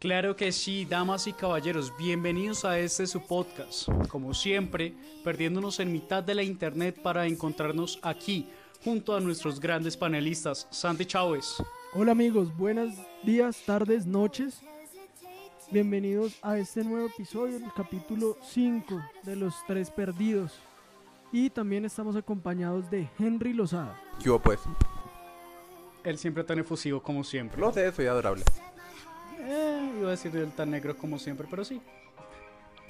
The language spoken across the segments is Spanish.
Claro que sí, damas y caballeros, bienvenidos a este su podcast. Como siempre, perdiéndonos en mitad de la internet para encontrarnos aquí, junto a nuestros grandes panelistas, Santi Chávez. Hola amigos, buenos días, tardes, noches. Bienvenidos a este nuevo episodio, el capítulo 5 de Los Tres Perdidos. Y también estamos acompañados de Henry Lozada. ¿Qué hubo, pues? Él siempre tan efusivo como siempre. Lo sé, soy adorable. Eh, iba a decir tan negro como siempre, pero sí.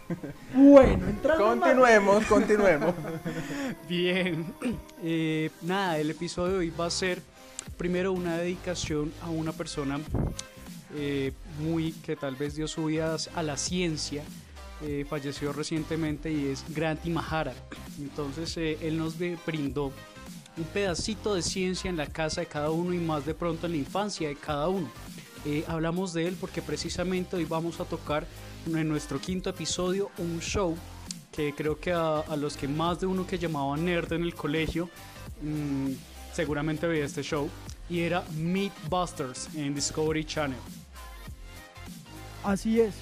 Bueno, entrando en Continuemos, continuemos. Bien, eh, nada, el episodio de hoy va a ser primero una dedicación a una persona eh, muy que tal vez dio su vida a la ciencia, eh, falleció recientemente y es Grant Imahara. Entonces eh, él nos brindó un pedacito de ciencia en la casa de cada uno y más de pronto en la infancia de cada uno. Eh, hablamos de él porque precisamente hoy vamos a tocar en nuestro quinto episodio un show que creo que a, los que más de uno que llamaban nerd en el colegio mm, seguramente veía este show y era Mythbusters en Discovery Channel. Así es.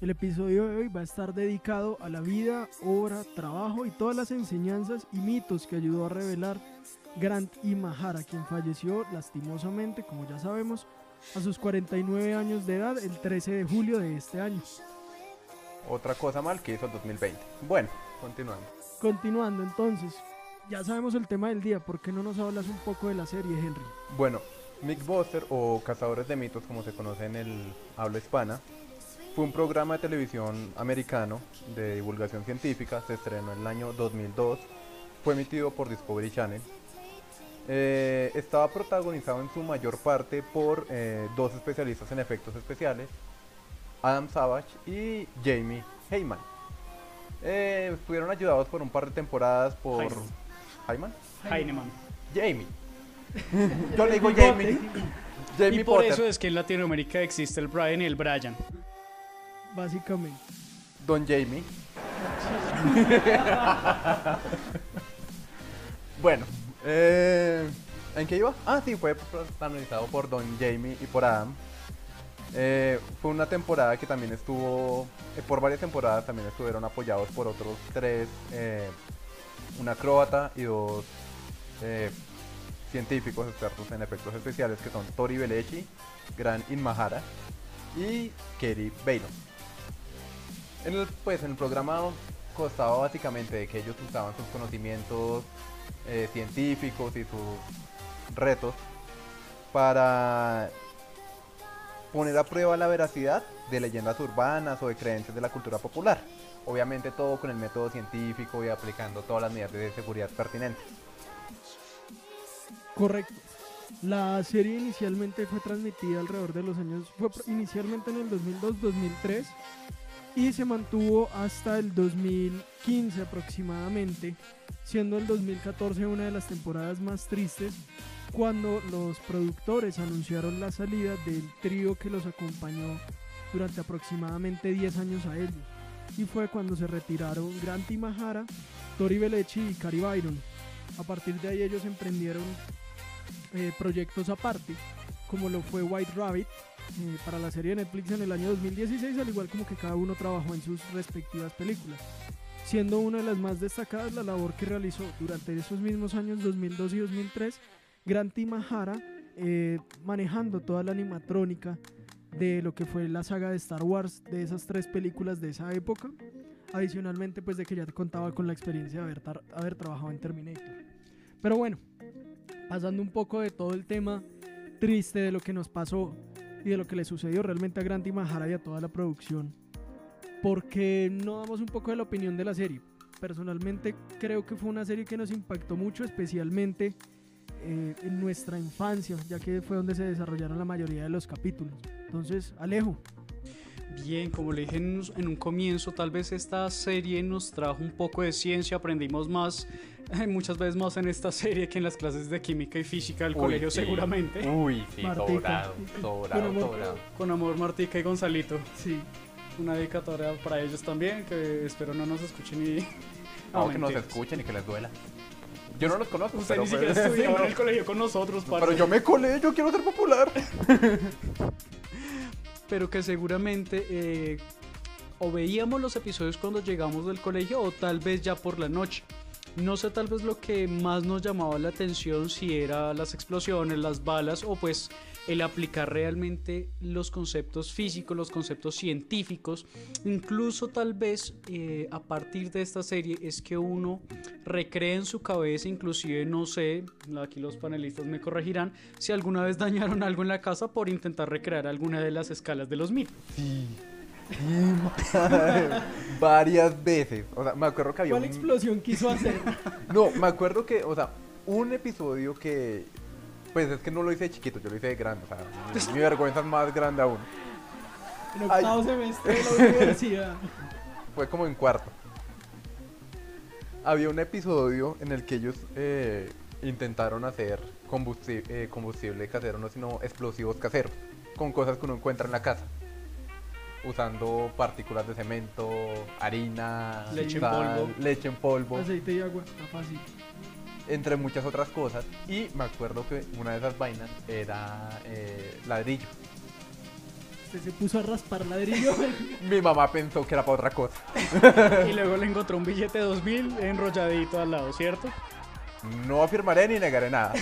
El episodio de hoy va a estar dedicado a la vida, obra, trabajo y todas las enseñanzas y mitos que ayudó a revelar Grant Imahara, quien falleció lastimosamente, como ya sabemos, a sus 49 años de edad el 13 de julio de este año. Otra cosa mal que hizo el 2020. Bueno, continuando. Continuando entonces, ya sabemos el tema del día, ¿por qué no nos hablas un poco de la serie, Henry? Bueno, Mythbuster o Cazadores de Mitos, como se conoce en el habla hispana, fue un programa de televisión americano de divulgación científica. Se estrenó en el año 2002. Fue emitido por Discovery Channel. Eh, estaba protagonizado en su mayor parte por eh, dos especialistas en efectos especiales, Adam Savage y Jamie Heyman. Eh, estuvieron ayudados por un par de temporadas por. Hyman, Heinemann. Jamie. Yo le digo Jamie. Jamie Y por Potter. eso es que en Latinoamérica existe el Brian y el Brian. Básicamente. Don Jamie. bueno, eh, ¿en qué iba? Ah, sí, fue protagonizado por Don Jamie y por Adam. Eh, fue una temporada que también estuvo, eh, por varias temporadas también estuvieron apoyados por otros tres, eh, un acróbata y dos científicos expertos en efectos especiales que son Tori Belechi, Gran Inmahara y Kerry Baylon. En el, pues, en el programa constaba básicamente de que ellos usaban sus conocimientos eh, científicos y sus retos para poner a prueba la veracidad de leyendas urbanas o de creencias de la cultura popular. Obviamente todo con el método científico y aplicando todas las medidas de seguridad pertinentes. Correcto. La serie inicialmente fue transmitida alrededor de los años, fue inicialmente en el 2002-2003 y se mantuvo hasta el 2015 aproximadamente, siendo el 2014 una de las temporadas más tristes cuando los productores anunciaron la salida del trío que los acompañó durante aproximadamente 10 años a ellos. Y fue cuando se retiraron Grant Imahara, Tori Belechi y Cary Byron. A partir de ahí ellos emprendieron eh, proyectos aparte, como lo fue White Rabbit eh, para la serie de Netflix en el año 2016, al igual como que cada uno trabajó en sus respectivas películas, siendo una de las más destacadas la labor que realizó durante esos mismos años 2002 y 2003 Grant Imahara eh, manejando toda la animatrónica de lo que fue la saga de Star Wars de esas tres películas de esa época adicionalmente pues de que ya contaba con la experiencia de haber, haber trabajado en Terminator. Pero bueno pasando un poco de todo el tema triste de lo que nos pasó y de lo que le sucedió realmente a Grant Imahara y a toda la producción. Porque no damos un poco de la opinión de la serie. Personalmente creo que fue una serie que nos impactó mucho, especialmente eh, en nuestra infancia, ya que fue donde se desarrollaron la mayoría de los capítulos. Entonces, Alejo, Bien, como le dije en un comienzo, tal vez esta serie nos trajo un poco de ciencia, aprendimos más, muchas veces más en esta serie que en las clases de química y física del Uy, colegio sí. seguramente. Uy, sí, sobrado, sobrado, Con amor. Con amor, Martica y Gonzalito. sí, Una dedicatoria para ellos también, que espero no nos escuchen y... No, que nos escuchen y que les duela. Yo no los conozco, Usted pero, ni siquiera pues- estudiaba en el colegio con nosotros, parce. pero yo me colé, yo quiero ser popular. pero que seguramente eh, o veíamos los episodios cuando llegamos del colegio o tal vez ya por la noche. No sé tal vez lo que más nos llamaba la atención si era las explosiones, las balas o pues el aplicar realmente los conceptos físicos, los conceptos científicos. Incluso tal vez eh, a partir de esta serie es que uno recree en su cabeza, inclusive no sé, aquí los panelistas me corregirán, si alguna vez dañaron algo en la casa por intentar recrear alguna de las escalas de los mitos. Sí. Varias veces. O sea, me acuerdo que había ¿Cuál un... explosión quiso hacer? No, me acuerdo que, o sea, un episodio que... Pues es que no lo hice de chiquito, yo lo hice de grande. O sea, mi vergüenza es más grande aún. En octavo semestre de la universidad. Fue como en cuarto. Había un episodio en el que ellos eh, intentaron hacer combusti- eh, combustible casero, no sino explosivos caseros, con cosas que uno encuentra en la casa. Usando partículas de cemento, harina, Leche en polvo. leche en polvo, Aceite y agua, está fácil. entre muchas otras cosas. Y me acuerdo que una de esas vainas era eh, ladrillo. Usted se puso a raspar ladrillo. Mi mamá pensó que era para otra cosa. Y luego le encontró un billete de 2000 enrolladito al lado, ¿cierto? No afirmaré ni negaré nada.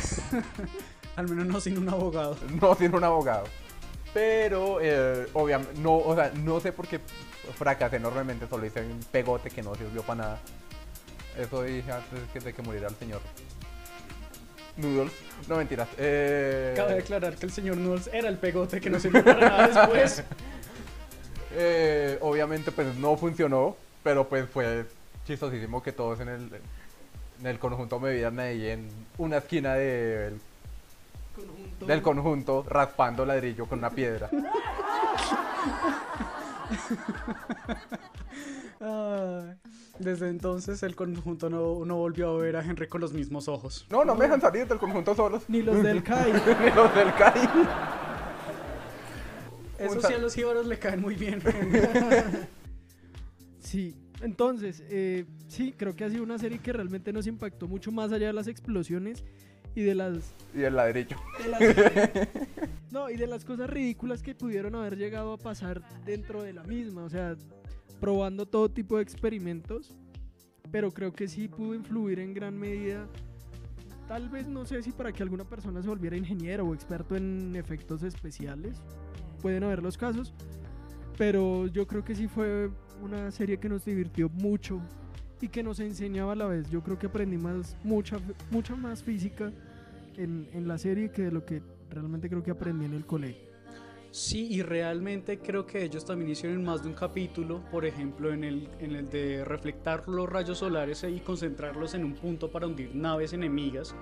Al menos no sin un abogado. no tiene un abogado. Pero, obviamente, no, o sea, no sé por qué fracasé enormemente, solo hice un pegote que no sirvió para nada. Eso dije antes de que muriera el señor. Noodles. No mentiras. Eh, Cabe aclarar que el señor Knowles era el pegote que no sirvió para nada después. eh, obviamente, pues no funcionó, pero pues fue chistosísimo que todos en el, en el conjunto me vieran ahí en una esquina de- Conjunto. del conjunto raspando ladrillo con una piedra. Desde entonces el conjunto no, no volvió a ver a Henry con los mismos ojos. No, no me dejan salir del conjunto solos. Ni los del CAI. Ni los del CAI. Eso sí a los jíbaros le caen muy bien. Sí, entonces, eh, sí, creo que ha sido una serie que realmente nos impactó mucho más allá de las explosiones y de las, Y el ladrillo. de las- no, y de las cosas ridículas que pudieron haber llegado a pasar dentro de la misma, o sea, probando todo tipo de experimentos, pero creo que sí pudo influir en gran medida. Tal vez no sé si para que alguna persona se volviera ingeniero o experto en efectos especiales, pueden haber los casos, pero yo creo que sí fue una serie que nos divirtió mucho y que nos enseñaba a la vez. Yo creo que aprendí más, mucha, mucha más física en, en la serie que de lo que realmente creo que aprendí en el colegio. Sí, y realmente creo que ellos también hicieron más de un capítulo, por ejemplo, en el, en el de reflectar los rayos solares y concentrarlos en un punto para hundir naves enemigas,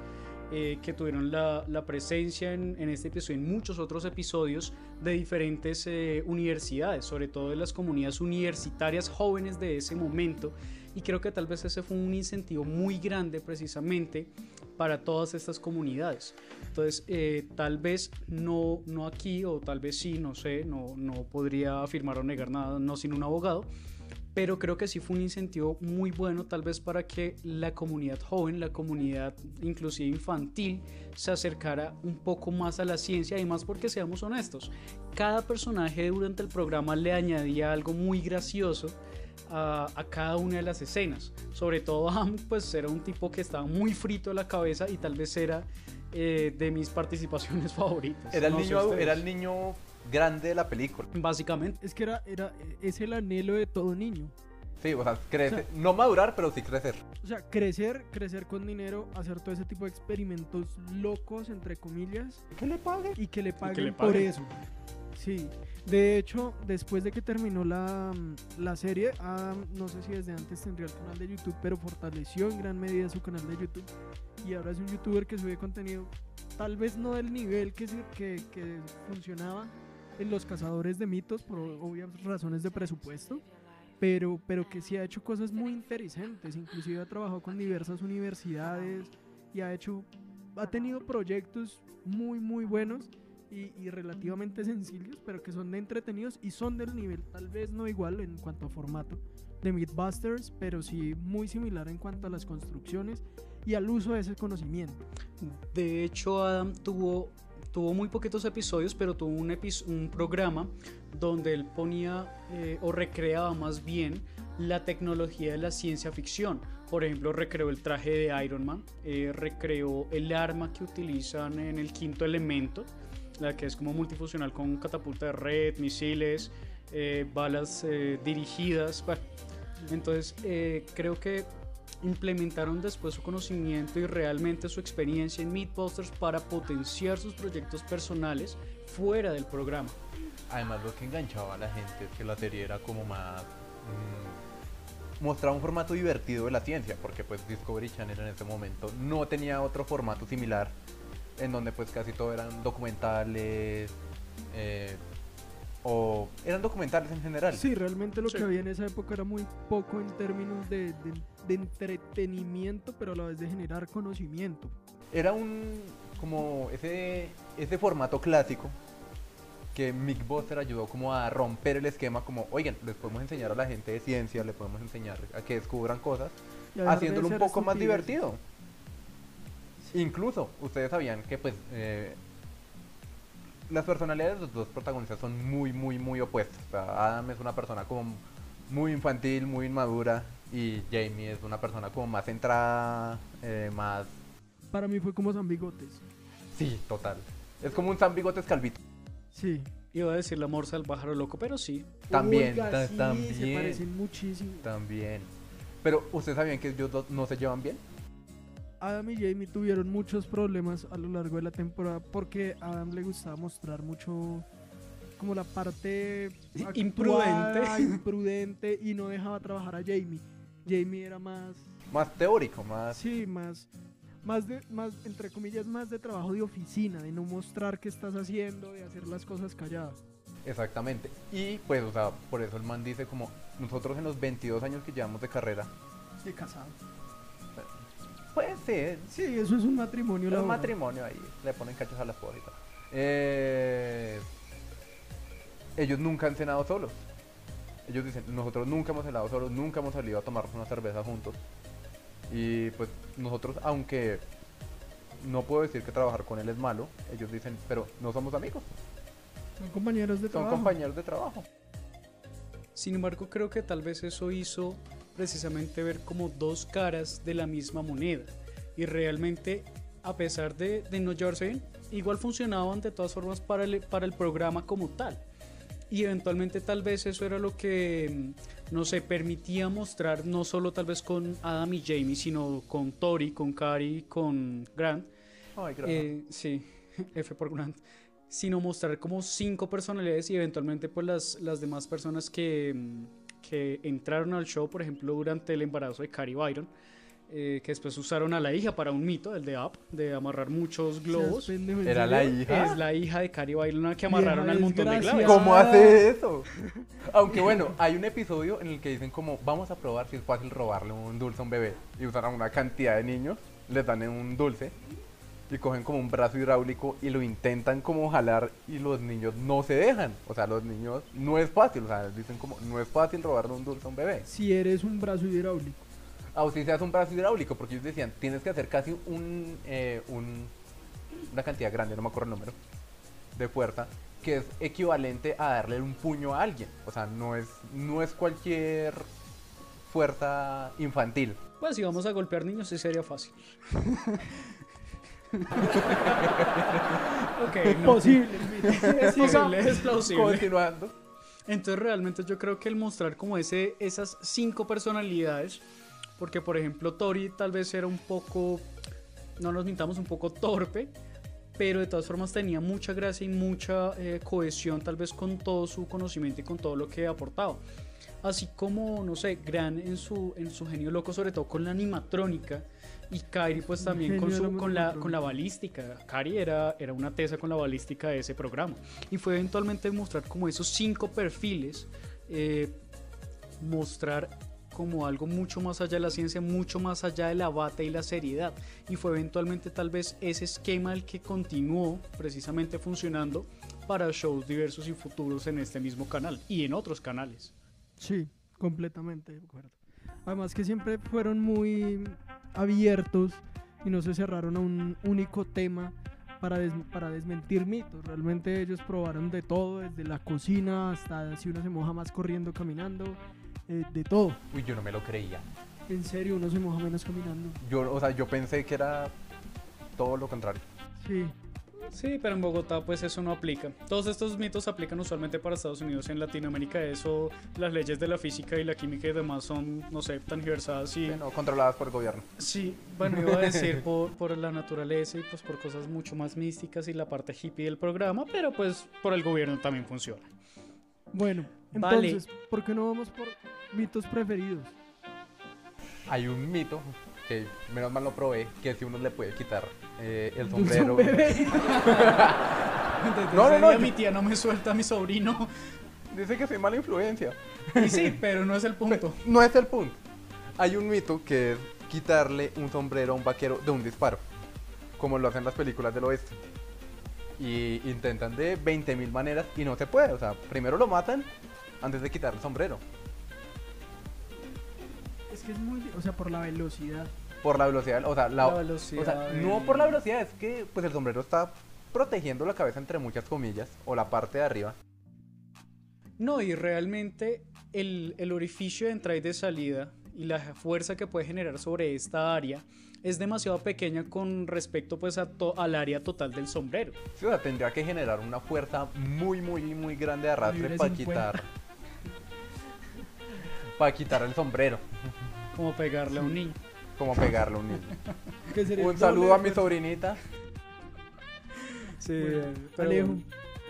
eh, que tuvieron la, la presencia en, en este episodio y en muchos otros episodios de diferentes eh, universidades, sobre todo de las comunidades universitarias jóvenes de ese momento. Y creo que tal vez ese fue un incentivo muy grande precisamente para todas estas comunidades. Entonces, eh, tal vez no, no aquí, o tal vez sí, no sé, no, no podría afirmar o negar nada, no sin un abogado, pero creo que sí fue un incentivo muy bueno tal vez para que la comunidad joven, la comunidad inclusive infantil, se acercara un poco más a la ciencia y más porque seamos honestos, cada personaje durante el programa le añadía algo muy gracioso a, a cada una de las escenas. Sobre todo Ham, pues era un tipo que estaba muy frito de la cabeza y tal vez era eh, de mis participaciones favoritas. Era el, No niño, era el niño grande de la película. Básicamente. Es que era, era, es el anhelo de todo niño. Sí, o sea, crece. O sea- no madurar, pero sí crecer. O sea, crecer, crecer con dinero, hacer todo ese tipo de experimentos locos, entre comillas, ¿Qué le pague? y que le paguen, le por paguen. eso. Sí. De hecho, después de que terminó la, la serie, Adam, no sé si desde antes tendría el canal de YouTube, pero fortaleció en gran medida su canal de YouTube. Y ahora es un youtuber que sube contenido, tal vez no del nivel que, que, que funcionaba en Los Cazadores de Mitos, por obvias razones de presupuesto. Pero, pero que sí ha hecho cosas muy interesantes, inclusive ha trabajado con diversas universidades y ha hecho, ha tenido proyectos muy muy buenos y, y relativamente sencillos, pero que son de entretenidos y son del nivel, tal vez no igual en cuanto a formato de Mythbusters, pero sí muy similar en cuanto a las construcciones y al uso de ese conocimiento. De hecho, Adam tuvo tuvo muy poquitos episodios, pero tuvo un, un programa donde él ponía eh, o recreaba más bien la tecnología de la ciencia ficción. Por ejemplo, recreó el traje de Iron Man, eh, recreó el arma que utilizan en el quinto elemento, la que es como multifuncional con catapulta de red, misiles, eh, balas dirigidas. entonces creo que implementaron después su conocimiento y realmente su experiencia en Meatbusters para potenciar sus proyectos personales fuera del programa. Además lo que enganchaba a la gente es que la serie era como más... Mm, mostraba un formato divertido de la ciencia, porque pues Discovery Channel en ese momento no tenía otro formato similar, en donde pues casi todo eran documentales, eh, o eran documentales en general. Sí, realmente lo que había en esa época era muy poco en términos de, de, entretenimiento, pero a la vez de generar conocimiento. Era un como ese, ese formato clásico que Mick Buster ayudó como a romper el esquema como, oigan, les podemos enseñar a la gente de ciencia, le podemos enseñar a que descubran cosas, haciéndolo un poco más divertido. Incluso, ustedes sabían que pues eh, las personalidades de los dos protagonistas son muy, muy, muy opuestas. Adam es una persona como muy infantil, muy inmadura y Jamie es una persona como más centrada, eh, más... Para mí fue como San Bigotes. Sí, total. Es como un San Bigotes calvito. Sí. Iba a decir la morsa del pájaro loco, pero sí. También, también. Se parecen muchísimo. También. Pero, ¿ustedes sabían que ellos no se llevan bien? Adam y Jamie tuvieron muchos problemas a lo largo de la temporada porque a Adam le gustaba mostrar mucho como la parte imprudente. imprudente y no dejaba trabajar a Jamie. Jamie era más más teórico, más Sí, más más de más entre comillas más de trabajo de oficina, de no mostrar qué estás haciendo, de hacer las cosas calladas. Exactamente. Y pues, o sea, por eso el man dice como nosotros en los 22 años que llevamos de carrera de casado Puede ser. Sí, eso es un matrimonio. Es un matrimonio ahí. Le ponen cachos a la esposa eh, ellos nunca han cenado solos. Ellos dicen, nosotros nunca hemos cenado solos, nunca hemos salido a tomarnos una cerveza juntos. Y pues nosotros, aunque no puedo decir que trabajar con él es malo, ellos dicen, pero no somos amigos. Son compañeros de trabajo. Son compañeros de trabajo. Sin embargo, creo que tal vez eso hizo precisamente ver como dos caras de la misma moneda. Y realmente, a pesar de, no llevarse bien, igual funcionaban de todas formas para el, para el programa como tal. Y eventualmente tal vez eso era lo que, mm, no sé, permitía mostrar no solo tal vez con Adam y Jamie, sino con Tori, con Cari, con Grant. Eh, sí, F por Grant. Sino mostrar como cinco personalidades y eventualmente pues las, las demás personas que, mm, que entraron al show, por ejemplo, durante el embarazo de Carrie Byron. Eh, que después usaron a la hija para un mito, el de Up, de amarrar muchos globos. ¿Era la hija? Es la hija de Carrie Byron que amarraron al montón de globos. ¿Cómo hace eso? Aunque bueno, hay un episodio en el que dicen como, vamos a probar si es fácil robarle un dulce a un bebé. Y usan a una cantidad de niños, les dan un dulce y cogen como un brazo hidráulico y lo intentan como jalar y los niños no se dejan. O sea, los niños no es fácil, o sea, dicen como no es fácil robarle un dulce a un bebé. Si eres un brazo hidráulico. Ah, o si seas un brazo hidráulico, porque ellos decían, tienes que hacer casi un, eh, una cantidad grande, no me acuerdo el número, de fuerza, que es equivalente a darle un puño a alguien. O sea, no es, no es cualquier fuerza infantil. Pues si vamos a golpear niños sí sería fácil. ok, es posible. Es posible, es plausible. Continuando. Entonces realmente yo creo que el mostrar como ese, esas cinco personalidades, porque por ejemplo Tori tal vez era un poco, no nos mintamos, un poco torpe, pero de todas formas tenía mucha gracia y mucha eh, cohesión tal vez con todo su conocimiento y con todo lo que aportaba. Así como, no sé, Gran en su, en su genio loco, sobre todo con la animatrónica, y Kairi pues también con, su, con, la, con la balística. Kairi era, era una tesa con la balística de ese programa. Y fue eventualmente mostrar como esos cinco perfiles, eh, mostrar como algo mucho más allá de la ciencia, mucho más allá de la bata y la seriedad. Y fue eventualmente tal vez ese esquema el que continuó precisamente funcionando para shows diversos y futuros en este mismo canal y en otros canales. Sí, completamente de acuerdo. Además que siempre fueron muy abiertos y no se cerraron a un único tema para, des- para desmentir mitos. Realmente ellos probaron de todo, desde la cocina hasta si uno se moja más corriendo, caminando, eh, de todo. Uy, yo no me lo creía. En serio, uno se moja menos caminando. Yo, o sea, yo pensé que era todo lo contrario. Sí, Sí, pero en Bogotá pues eso no aplica. Todos estos mitos aplican usualmente para Estados Unidos. En Latinoamérica eso, las leyes de la física y la química y demás son, no sé, tan diversadas y... Sí, no, controladas por el gobierno. Sí, bueno, iba a decir por, por la naturaleza y pues por cosas mucho más místicas y la parte hippie del programa, pero pues por el gobierno también funciona. bueno, Vale. entonces, ¿por qué no vamos por mitos preferidos? Hay un mito que menos mal lo probé, que si uno le puede quitar eh, el sombrero. No, no, no, yo- mi tía no me suelta a mi sobrino. Dice que soy mala influencia. Y sí, pero no es el punto. No es el punto. Hay un mito que es quitarle un sombrero a un vaquero de un disparo, como lo hacen las películas del oeste. Y intentan de 20.000 maneras y no se puede. O sea, primero lo matan antes de quitar el sombrero. Es que es muy, o sea, por la velocidad. Por la velocidad, o sea, la, La velocidad o sea, de- no por la velocidad, es que pues el sombrero está protegiendo la cabeza entre muchas comillas, o la parte de arriba. No, y realmente el, el orificio de entrada y de salida y la fuerza que puede generar sobre esta área es demasiado pequeña con respecto pues a to- al área total del sombrero. Sí, o sea, tendría que generar una fuerza muy, muy, muy grande de arrastre para 50. quitar. para quitar el sombrero, Como pegarle a un niño. como pegarle a un niño. Un saludo a mi sobrinita. Sí, Bueno, pero Alejo.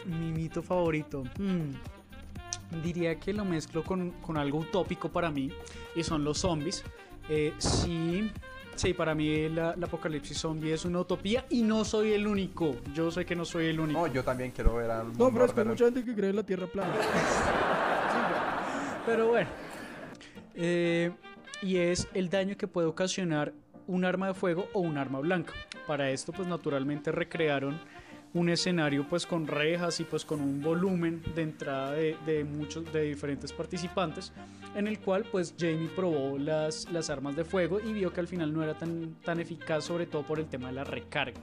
mi mito favorito. mm, diría que lo mezclo con, con algo utópico para mí y son los zombies. Eh, sí, sí, para mí la, la apocalipsis zombie es una utopía y no soy el único. Yo sé que no soy el único. No, yo también quiero ver al No, pero es que hay mucha gente que cree en la Tierra plana. Pero bueno. Eh, y es el daño que puede ocasionar un arma de fuego o un arma blanca. Para esto, pues naturalmente recrearon un escenario pues con rejas y pues con un volumen de entrada de, de muchos de diferentes participantes en el cual pues Jamie probó las, las armas de fuego y vio que al final no era tan, tan eficaz sobre todo por el tema de la recarga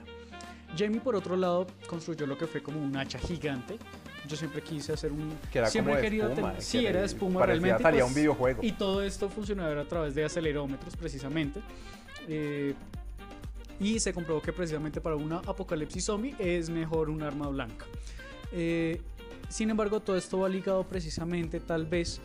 Jamie por otro lado construyó lo que fue como un hacha gigante yo siempre quise hacer un Que era siempre como he de querido espuma. tener- era de espuma parecía realmente salía pues, un videojuego. y todo esto funcionaba a través de acelerómetros precisamente. Eh, y se comprobó que precisamente para una apocalipsis zombie es mejor un arma blanca. Eh, sin embargo, todo esto va ligado precisamente tal vez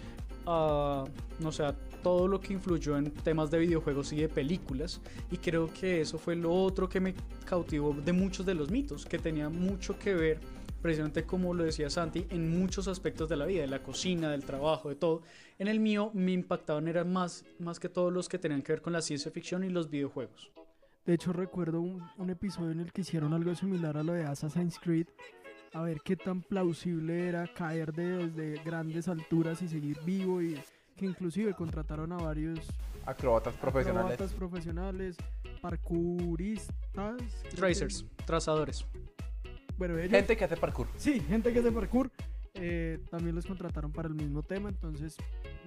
a, no sé, a todo lo que influyó en temas de videojuegos y de películas. Y creo que eso fue lo otro que me cautivó de muchos de los mitos, que tenía mucho que ver precisamente como lo decía Santi, en muchos aspectos de la vida, de la cocina, del trabajo, de todo. En el mío me impactaban eran más, más que todos los que tenían que ver con la ciencia ficción y los videojuegos. De hecho, recuerdo un, un episodio en el que hicieron algo similar a lo de Assassin's Creed. A ver qué tan plausible era caer de- desde grandes alturas y seguir vivo. Y que inclusive contrataron a varios Acrobatas profesionales. acrobatas profesionales, parkouristas. creo que- Tracers, trazadores. Bueno, ellos, Gente que hace parkour. Sí, gente que hace parkour. eh, también los contrataron para el mismo tema. Entonces,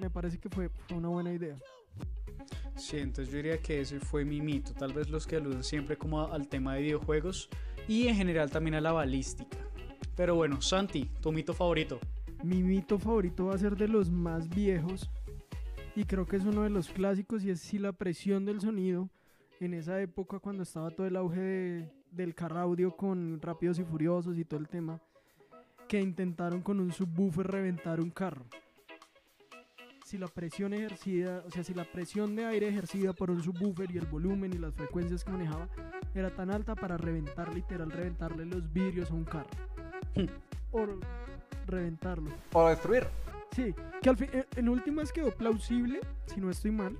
me parece que fue, fue una buena idea. Sí, entonces yo diría que ese fue mi mito. Tal vez los que aluden siempre como a- al tema de videojuegos y en general también a la balística. Pero bueno, Santi, tu mito favorito. Mi mito favorito va a ser de los más viejos y creo que es uno de los clásicos y es si la presión del sonido en esa época cuando estaba todo el auge de- del car audio con Rápidos y Furiosos y todo el tema que intentaron con un subwoofer reventar un carro. Si la presión ejercida, o sea, si la presión de aire ejercida por un subwoofer y el volumen y las frecuencias que manejaba era tan alta para reventar, literal, reventarle los vidrios a un carro. o reventarlo. O destruir. Sí, que al fin, en- en últimas quedó plausible, si no estoy mal.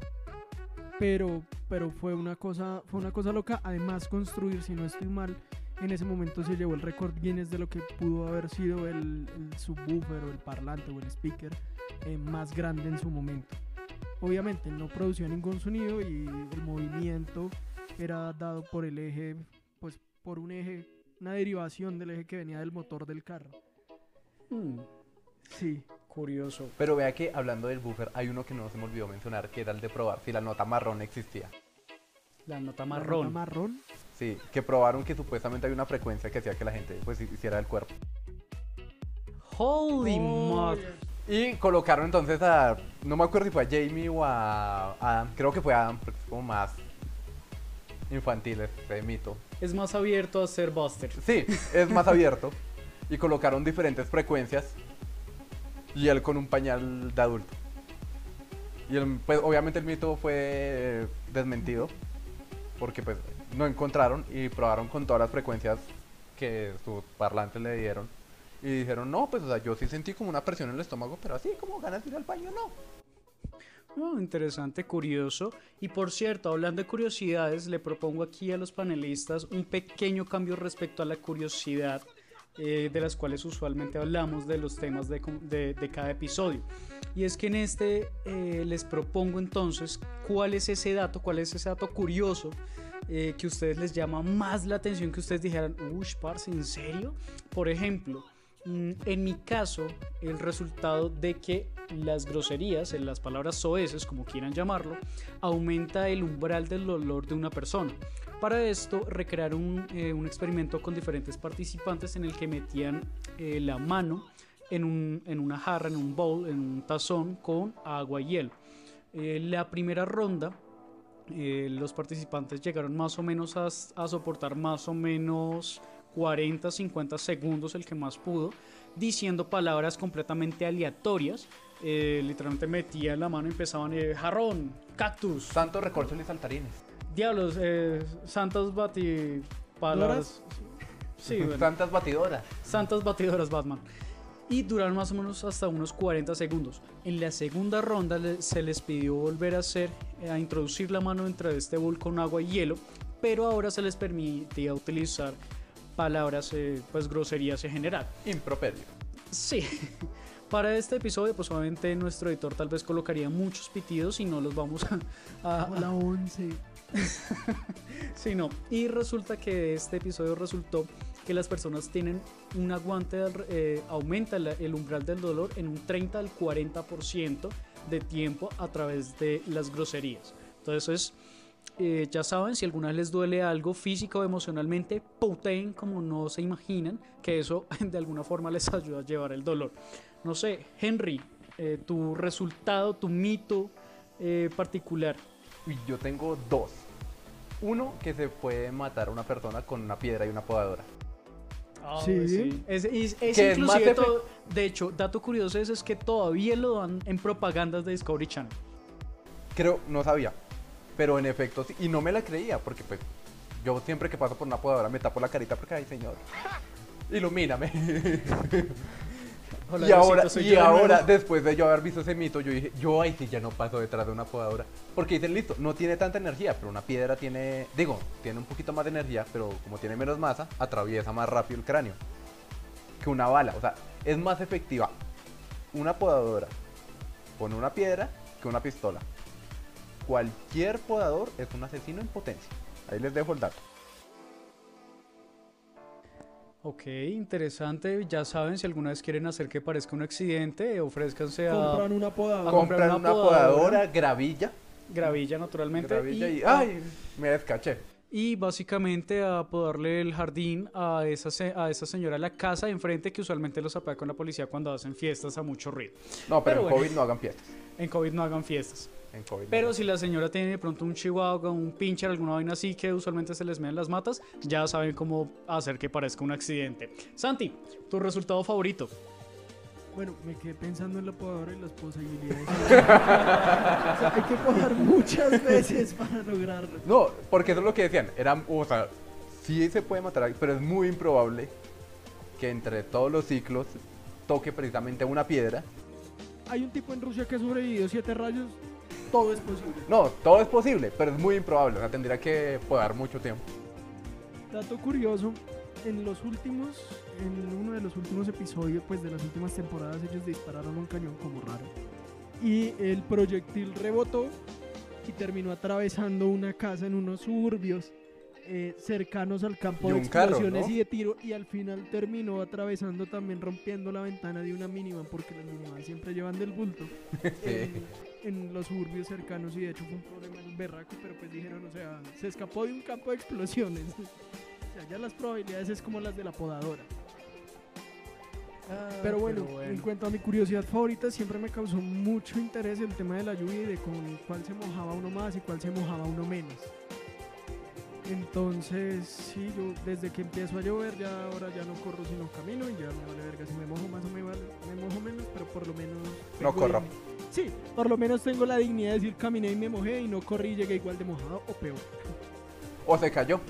Pero, pero fue una cosa, fue una cosa loca. Además, construir, si no estoy mal, en ese momento se llevó el récord Guinness de lo que pudo haber sido el, el subwoofer o el parlante o el speaker eh, más grande en su momento. Obviamente no producía ningún sonido y el movimiento era dado por el eje, pues por un eje, una derivación del eje que venía del motor del carro. Hmm, Sí. Curioso. Pero vea que hablando del buffer, hay uno que no se me olvidó mencionar, que era el de probar si la nota marrón existía. La nota La nota marrón. marrón. Sí, que probaron que supuestamente hay una frecuencia que hacía que la gente pues hiciera el cuerpo. Holy Oh, mother. Y colocaron entonces a, no me acuerdo si fue a Jamie o a Adam, creo que fue a Adam, porque es como más infantil este mito. Es más abierto a ser Buster. Sí, es más abierto. Y colocaron diferentes frecuencias. Y él con un pañal de adulto. Y el- pues, obviamente el mito fue desmentido. Porque pues no encontraron y probaron con todas las frecuencias que sus parlantes le dieron. Y dijeron, no, pues o sea, yo sí sentí como una presión en el estómago, pero así como ganas de ir al baño, no. Oh, interesante, curioso. Y por cierto, hablando de curiosidades, le propongo aquí a los panelistas un pequeño cambio respecto a la curiosidad eh, de las cuales usualmente hablamos de los temas de, de cada episodio. Y es que en este eh, les propongo entonces cuál es ese dato, cuál es ese dato curioso eh, que a ustedes les llama más la atención, que ustedes dijeran, uy, parce, ¿en serio? Por ejemplo, mm, en mi caso, el resultado de que las groserías, en las palabras soeces, como quieran llamarlo, aumenta el umbral del dolor de una persona. Para esto, recrearon un, eh, un experimento con diferentes participantes en el que metían eh, la mano en, un- en una jarra, en un bowl, en un tazón con agua y hielo. Eh, la primera ronda, eh, los participantes llegaron más o menos a, soportar más o menos 40, 50 segundos, el que más pudo, diciendo palabras completamente aleatorias. Literalmente metían la mano y empezaban eh, jarrón, cactus, Santos recortes y saltarines. Diablos, eh, santas bati... palabras. Sí, bueno. Santas batidoras. Santas batidoras Batman. Y duraron más o menos hasta unos 40 segundos. En la segunda ronda se les pidió volver a hacer, eh, a introducir la mano entre este bowl con agua y hielo, pero ahora se les permitía utilizar palabras, eh, pues groserías en general. Improperio. Sí. Para este episodio, pues obviamente nuestro editor tal vez colocaría muchos pitidos y no los vamos a, a- Como la 11. Sí, no. Y resulta que este episodio resultó que las personas tienen un aguante, eh, aumenta la- el umbral del dolor en un 30 al 40% de tiempo a través de las groserías. Entonces, eh, ya saben, si alguna vez les duele algo físico o emocionalmente, puteen como no se imaginan, que eso de alguna forma les ayuda a llevar el dolor. No sé, Henry, eh, tu resultado, tu mito eh, particular. Yo tengo dos. Uno, que se puede matar a una persona con una piedra y una podadora. Sí. Es, es- es Que es más inclusive efe- todo- de hecho, dato curioso es, es que todavía lo dan en propagandas de Discovery Channel. Creo, no sabía. Pero en efecto, sí. Y no me la creía, porque pues yo siempre que paso por una podadora me tapo la carita porque, ay, señor, ilumíname. Hola, y ahora, y yo ahora después de yo haber visto ese mito, yo dije, yo ahí sí ya no paso detrás de una podadora. Porque dicen, listo, no tiene tanta energía, pero una piedra tiene, digo, tiene un poquito más de energía, pero como tiene menos masa, atraviesa más rápido el cráneo que una bala. O sea, es más efectiva una podadora con una piedra que una pistola. Cualquier podador es un asesino en potencia. Ahí les dejo el dato. Ok, interesante. Ya saben, si alguna vez quieren hacer que parezca un accidente, ofrézcanse a Compran una podadora. Compran una una podadora. podadora, gravilla, gravilla, naturalmente. gravilla y, y, ¡ay! Me descaché. y básicamente a podarle el jardín a esa, se- a esa señora a la casa de enfrente que usualmente los apaga con la policía cuando hacen fiestas a mucho ruido. No, pero, Pero en bueno. COVID no hagan fiestas. En COVID no hagan fiestas. En COVID no Pero si la señora tiene de pronto un chihuahua, un pincher, alguna vaina así que usualmente se les meten las matas, ya saben cómo hacer que parezca un accidente. Santi, tu resultado favorito. Bueno, me quedé pensando en la podadora y las posibilidades. O sea, hay que podar muchas veces para lograrlo. No, porque eso es lo que decían. Era, o sea, sí se puede matar, pero es muy improbable que entre todos los ciclos toque precisamente una piedra. Hay un tipo en Rusia que ha sobrevivido siete rayos. Todo es posible. No, todo es posible, pero es muy improbable. O sea, tendría que podar mucho tiempo. Dato curioso, en los últimos, en uno de los últimos episodios, pues de las últimas temporadas, ellos dispararon un cañón como raro. Y el proyectil rebotó y terminó atravesando una casa en unos suburbios eh, cercanos al campo de carro, explosiones ¿no? y de tiro. Y al final terminó atravesando también, rompiendo la ventana de una minivan, porque las minivan siempre llevan del bulto. Sí. Eh, en los suburbios cercanos y de hecho fue un problema en berraco, pero pues dijeron, o sea, se escapó de un campo de explosiones. o sea, ya las probabilidades es como las de la podadora. Ah, Pero bueno, en cuanto a mi curiosidad favorita, siempre me causó mucho interés el tema de la lluvia y de con cuál se mojaba uno más y cuál se mojaba uno menos. Entonces, sí, yo desde que empiezo a llover, ya ahora ya no corro sino camino y ya me vale verga si me mojo más o me, vale, me mojo menos, pero por lo menos... No corro. Sí, por lo menos tengo la dignidad de decir caminé y me mojé y no corrí y llegué igual de mojado o peor. O se cayó.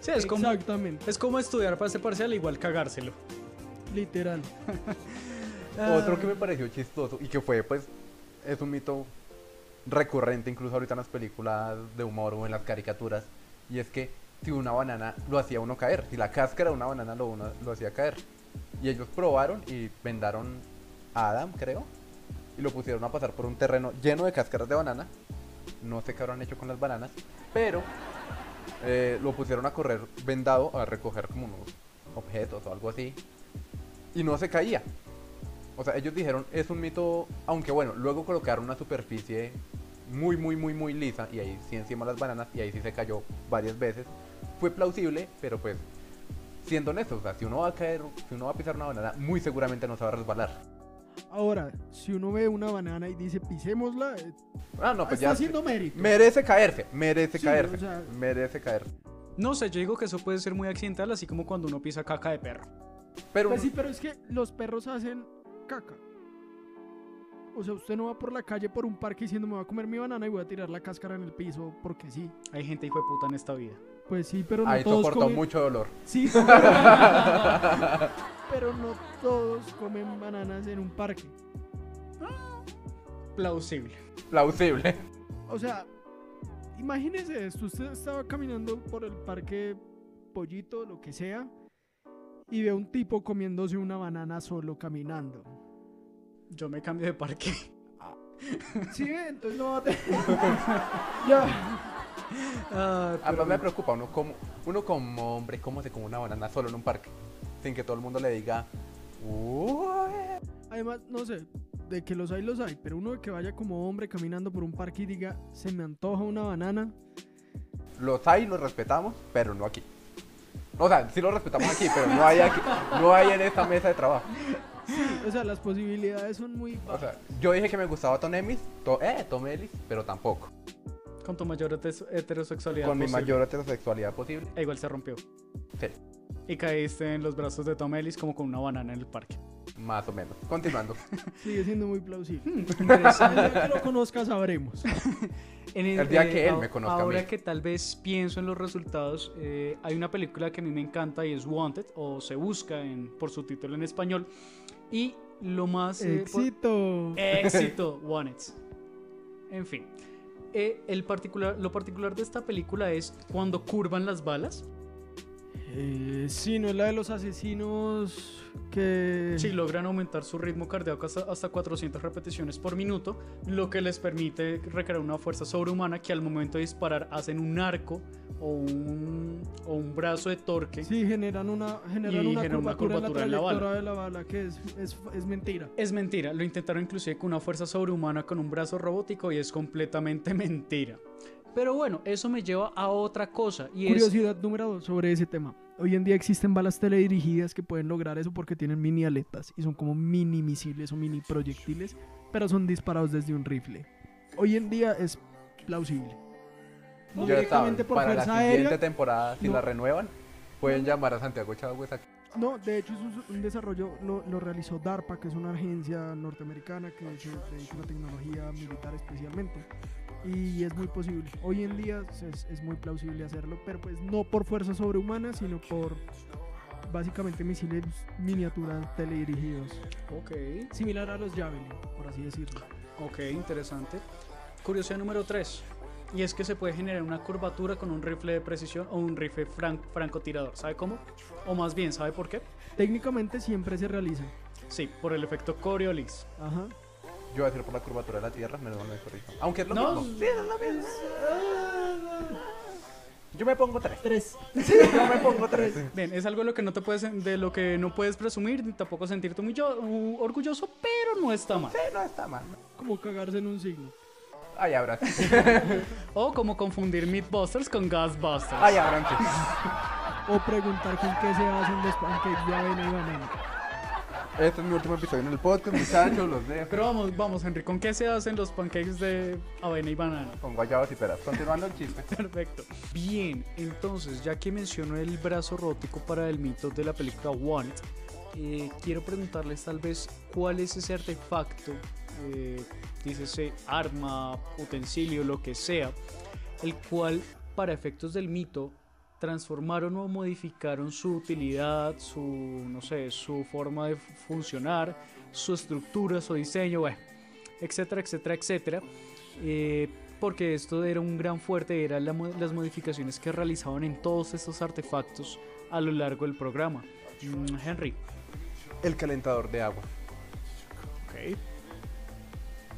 Sí, es como, Exactamente, es como estudiar para ese parcial, igual cagárselo. literal. Otro que me pareció chistoso y que fue, pues, es un mito recurrente incluso ahorita en las películas de humor o en las caricaturas. Y es que si una banana lo hacía uno caer, si la cáscara de una banana lo, uno- lo hacía caer. Y ellos probaron y vendaron a Adam, creo, y lo pusieron a pasar por un terreno lleno de cáscaras de banana. No sé qué habrán hecho con las bananas, pero eh, lo pusieron a correr vendado a recoger como unos objetos o algo así. Y no se caía. O sea, ellos dijeron, es un mito, aunque bueno, luego colocaron una superficie muy, muy, muy, muy lisa y ahí sí encima las bananas y ahí sí se cayó varias veces. Fue plausible, pero pues, siendo honestos, o sea, si uno va a caer, si uno va a pisar una banana, muy seguramente no se va a resbalar. Ahora, si uno ve una banana y dice pisémosla, eh, Ah, no, pues está ya haciendo mérito. merece caerse, merece Sí, caerse, o sea- merece caer. No sé, yo digo que eso puede ser muy accidental, así como cuando uno pisa caca de perro. Pero Pues sí, pero es que los perros hacen caca. O sea, usted no va por la calle por un parque diciendo me voy a comer mi banana y voy a tirar la cáscara en el piso porque sí. Hay gente hijo de puta en esta vida. Pues sí, pero no ahí todos soportó comen... mucho dolor. Sí, pero... pero no todos comen bananas en un parque. Plausible. Plausible. O sea, imagínese esto, usted estaba caminando por el parque Pollito, lo que sea, y ve a un tipo comiéndose una banana solo caminando. Yo me cambio de parque. Sí, entonces no va a tener... ya. Ah, pero Además me preocupa uno como, uno como hombre, cómo se come una banana solo en un parque. Sin que todo el mundo le diga, "Uy". Además, no sé, de que los hay, los hay, pero uno que vaya como hombre caminando por un parque y diga, se me antoja una banana. Los hay, los respetamos, pero no aquí. O sea, sí los respetamos aquí, pero no hay aquí, no hay en esta mesa de trabajo. O sea, las posibilidades son muy O bajas. sea, yo dije que me gustaba Tom Emis, to, eh, Tom Ellis, pero tampoco. Con tu mayor heterosexualidad. Con mi posible. mayor heterosexualidad posible. E igual se rompió. Sí, Y caíste en los brazos de Tom Ellis como con una banana en el parque. más o menos. Continuando. Sigue siendo muy plausible. Interesante. El día que lo conozca sabremos. En El día que él a- me conozca a Ahora mí. que tal vez pienso en los resultados, eh, hay una película que a mí me encanta y es Wanted, o Se Busca en, por su título en español. Y lo más... eh, Éxito. Éxito, Wanted. En fin. Eh, el particular, lo particular de esta película es cuando curvan las balas. Eh, sí, no es la de los asesinos que... Si logran aumentar su ritmo cardíaco hasta, hasta 400 repeticiones por minuto, lo que les permite recrear una fuerza sobrehumana que al momento de disparar hacen un arco o un, o un brazo de torque. Sí, generan una, generan Y una, generan una curvatura, en la bala. de la bala, que es, es, es mentira. Es mentira, lo intentaron inclusive con una fuerza sobrehumana con un brazo robótico y es completamente mentira. Pero bueno, eso me lleva a otra cosa y es... Curiosidad número dos sobre ese tema. Hoy en día existen balas teledirigidas que pueden lograr eso porque tienen mini aletas y son como mini misiles o mini proyectiles, pero son disparados desde un rifle. Hoy en día es plausible. No directamente por para la fuerza siguiente aérea. temporada, si No. la renuevan, pueden llamar a Santiago Chávez aquí. No, de hecho es un- un desarrollo, lo, lo realizó DARPA, que es una agencia norteamericana que se dedica a la tecnología militar especialmente. Y es muy posible. Hoy en día es, es muy plausible hacerlo, pero pues no por fuerza sobrehumana, sino por básicamente misiles miniaturas teledirigidos. Ok, Similar a los Javelin, por así decirlo. ok, interesante. Curiosidad número 3. Y es que se puede generar una curvatura con un rifle de precisión o un rifle fran- francotirador. ¿Sabe cómo? O más bien, ¿sabe por qué? Técnicamente siempre se realiza. Sí, por el efecto Coriolis. Ajá. Yo voy a decir por la curvatura de la Tierra, menos mal me corrijo. Aunque es lo No, mismo. Sí, es lo mismo. Yo me pongo tres. Tres. Yo me pongo tres. Bien, es algo de lo que no te puedes, de lo que no puedes presumir, ni tampoco sentirte muy yo- uh, orgulloso, pero no está mal. Sí, no está mal. Como cagarse en un signo. Ay, ahora. O como confundir Mythbusters con Ghostbusters. Ay, ahora. O preguntar con qué se hacen los pancakes de avena y banana. Este es mi último episodio en el podcast, muchachos. Los dejo. Pero vamos, vamos, Henry, ¿con qué se hacen los pancakes de avena y banana? Con guayabas y peras. Continuando el chiste. Perfecto. Bien, entonces, ya que mencionó el brazo rótico para el mito de la película Want, eh, quiero preguntarles tal vez cuál es ese artefacto, eh, dícese arma, utensilio, lo que sea, el cual para efectos del mito transformaron o modificaron su utilidad, su, no sé, su forma de funcionar, su estructura, su diseño, bueno, etcétera, etcétera, etcétera. Eh, porque esto era un gran fuerte, eran la las modificaciones que realizaban en todos estos artefactos a lo largo del programa. Mm, Henry. El calentador de agua.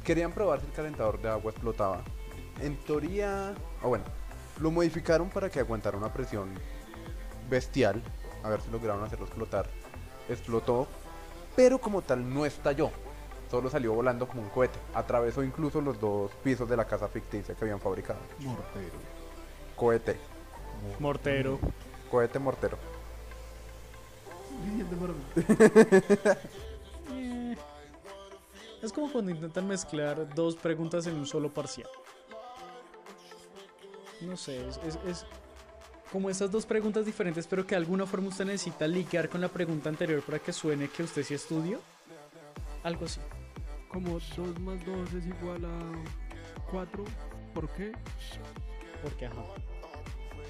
Querían probar si el calentador de agua explotaba. En teoría, o bueno, lo modificaron para que aguantara una presión bestial. A ver si lograron hacerlo explotar. Explotó, pero como tal no estalló. Solo salió volando como un cohete. Atravesó incluso los dos pisos de la casa ficticia que habían fabricado. Mortero. Cohete, Mortero. cohete mortero. Es como cuando intentan mezclar dos preguntas en un solo parcial. No sé, es, es- es como esas dos preguntas diferentes, pero que de alguna forma usted necesita ligar con la pregunta anterior para que suene que usted sí estudió. Algo así. Como 2 más 2 es igual a 4. ¿Por qué? Porque ajá.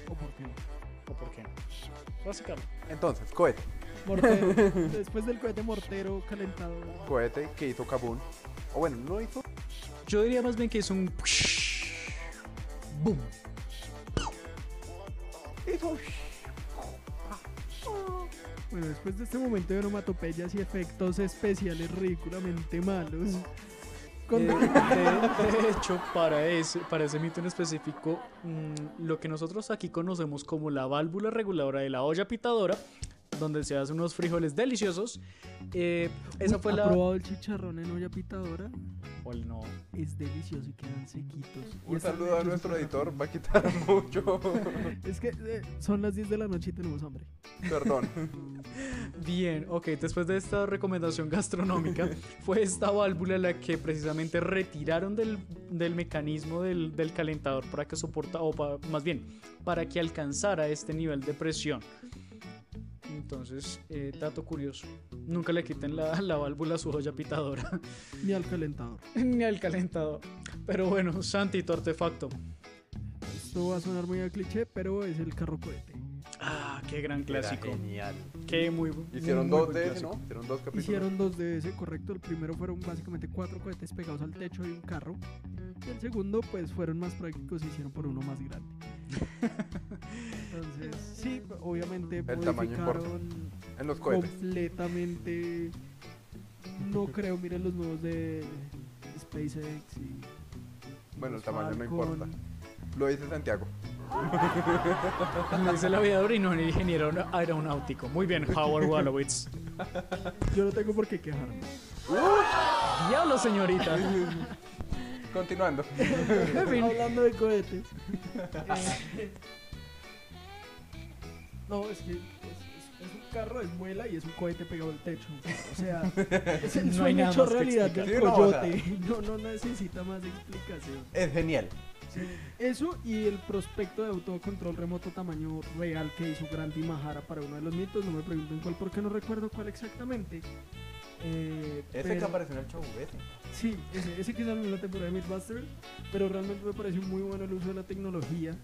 ¿O por qué no? O por qué no. Básicamente. Entonces, cohete. Mortero. Después del cohete mortero calentador. Cohete que hizo Kabul. O bueno, no hizo. Yo diría más bien que es un. Boom. Hizo. Bueno, después de este momento de onomatopeyas y efectos especiales ridículamente malos. Con- Eh, de, de hecho, para ese, para ese mito en específico, mm, lo que nosotros aquí conocemos como la válvula reguladora de la olla pitadora, donde se hacen unos frijoles deliciosos, eh, esa Uy, fue ¿ha la... probado el chicharrón en olla pitadora? o el no. Es delicioso y quedan sequitos. Y Un están saludo a nuestro editor, va a quitar mucho. Es que eh, son las 10 de la noche y tenemos hambre. Perdón. Bien, ok, después de esta recomendación gastronómica, fue esta válvula la que precisamente retiraron del, del mecanismo del, del calentador para que soporta, o pa- más bien, para que alcanzara este nivel de presión. Entonces, eh, dato curioso, nunca le quiten la, la válvula a su olla pitadora, Ni al calentador. ni al calentador. Pero bueno, Santi, tu artefacto. Esto va a sonar muy a cliché, pero es el carro cohete. Ah, qué gran clásico. Era genial. Qué muy Hicieron muy dos buen de ese. ¿no? Hicieron dos capítulos. Hicieron dos de ese, correcto. El primero fueron básicamente cuatro cohetes pegados al techo de un carro. Y el segundo, pues fueron más prácticos y hicieron por uno más grande. Entonces, sí, obviamente El tamaño importa. modificaron En los cohetes. completamente. No creo, miren los nuevos de SpaceX y. Bueno, el tamaño no Falcon. importa. Lo dice Santiago. Dice el aviador y no el ingeniero aeronáutico. Muy bien, Howard Wolowitz. Yo no tengo por qué quejarme. Diablo, señorita. Continuando. Hablando de cohetes. eh, no, es que es, es- es un carro, es muela y es un cohete pegado al techo. O sea, es el No hay sueño hecho realidad del Sí, no, o sea. coyote. No, no necesita más explicación. Es genial. Eso y el prospecto de autocontrol remoto tamaño real que hizo Grandi Mahara para uno de los mitos. No me pregunten cuál porque no recuerdo cuál exactamente. Eh, Ese pero- que apareció en el show, ese. Sí, ese, ese que salió en la temporada de Mythbusters, pero realmente me pareció muy bueno el uso de la tecnología